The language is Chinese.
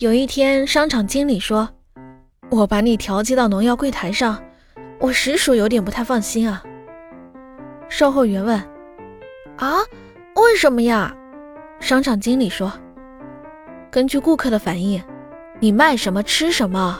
有一天，商场经理说：“我把你调剂到农药柜台上，我实属有点不太放心啊。”售后员问：“啊，为什么呀？”商场经理说：“根据顾客的反应，你卖什么吃什么。”